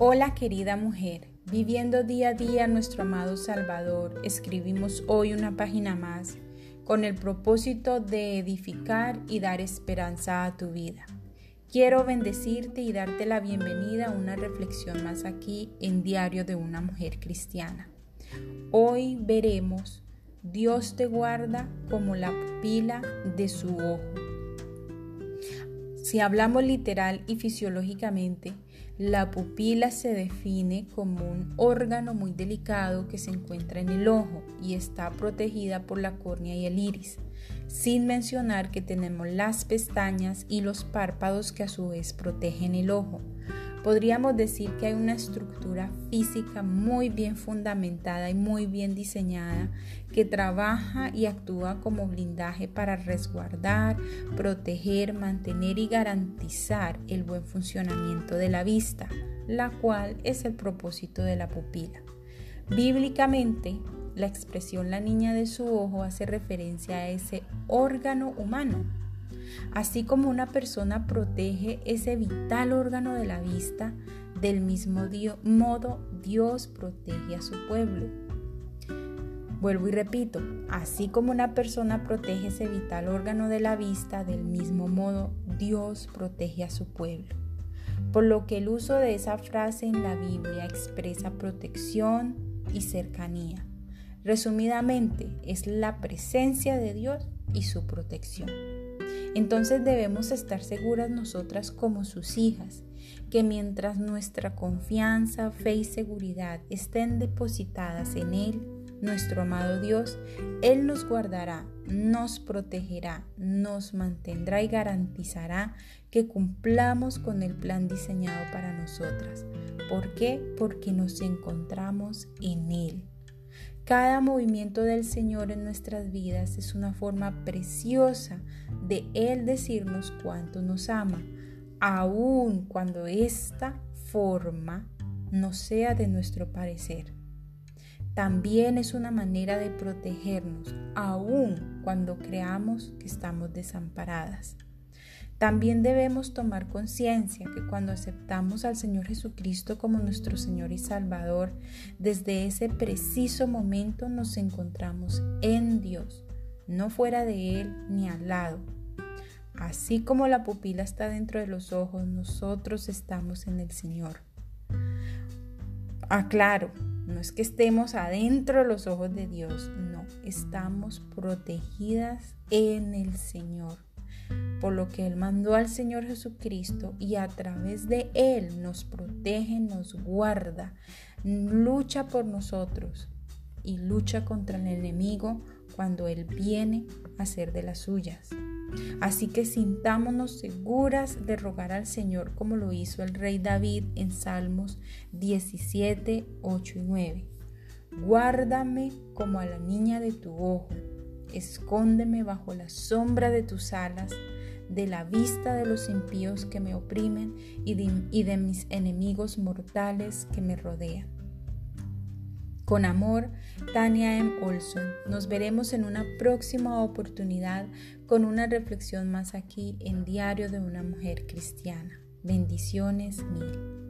Hola querida mujer, viviendo día a día nuestro amado Salvador, escribimos hoy una página más con el propósito de edificar y dar esperanza a tu vida. Quiero bendecirte y darte la bienvenida a una reflexión más aquí en Diario de una Mujer Cristiana. Hoy veremos Dios te guarda como la pupila de su ojo. Si hablamos literal y fisiológicamente, la pupila se define como un órgano muy delicado que se encuentra en el ojo y está protegida por la córnea y el iris, sin mencionar que tenemos las pestañas y los párpados que a su vez protegen el ojo. Podríamos decir que hay una estructura física muy bien fundamentada y muy bien diseñada que trabaja y actúa como blindaje para resguardar, proteger, mantener y garantizar el buen funcionamiento de la vista, la cual es el propósito de la pupila. Bíblicamente, la expresión la niña de su ojo hace referencia a ese órgano humano Así como una persona protege ese vital órgano de la vista, del mismo modo Dios protege a su pueblo. Vuelvo y repito, así como una persona protege ese vital órgano de la vista, del mismo modo Dios protege a su pueblo. Por lo que el uso de esa frase en la Biblia expresa protección y cercanía. Resumidamente, es la presencia de Dios y su protección. Entonces debemos estar seguras nosotras como sus hijas, que mientras nuestra confianza, fe y seguridad estén depositadas en Él, nuestro amado Dios, Él nos guardará, nos protegerá, nos mantendrá y garantizará que cumplamos con el plan diseñado para nosotras. ¿Por qué? Porque nos encontramos en Él. Cada movimiento del Señor en nuestras vidas es una forma preciosa de Él decirnos cuánto nos ama, aun cuando esta forma no sea de nuestro parecer. También es una manera de protegernos, aun cuando creamos que estamos desamparadas. También debemos tomar conciencia que cuando aceptamos al Señor Jesucristo como nuestro Señor y Salvador, desde ese preciso momento nos encontramos en Dios, no fuera de Él ni al lado. Así como la pupila está dentro de los ojos, nosotros estamos en el Señor. Aclaro, no es que estemos adentro de los ojos de Dios, no, estamos protegidas en el Señor por lo que Él mandó al Señor Jesucristo y a través de Él nos protege, nos guarda, lucha por nosotros y lucha contra el enemigo cuando Él viene a ser de las suyas. Así que sintámonos seguras de rogar al Señor como lo hizo el rey David en Salmos 17, 8 y 9. Guárdame como a la niña de tu ojo, escóndeme bajo la sombra de tus alas de la vista de los impíos que me oprimen y de, mis enemigos mortales que me rodean. Con amor, Tania M. Olson. Nos veremos en una próxima oportunidad con una reflexión más aquí en Diario de una Mujer Cristiana. Bendiciones mil.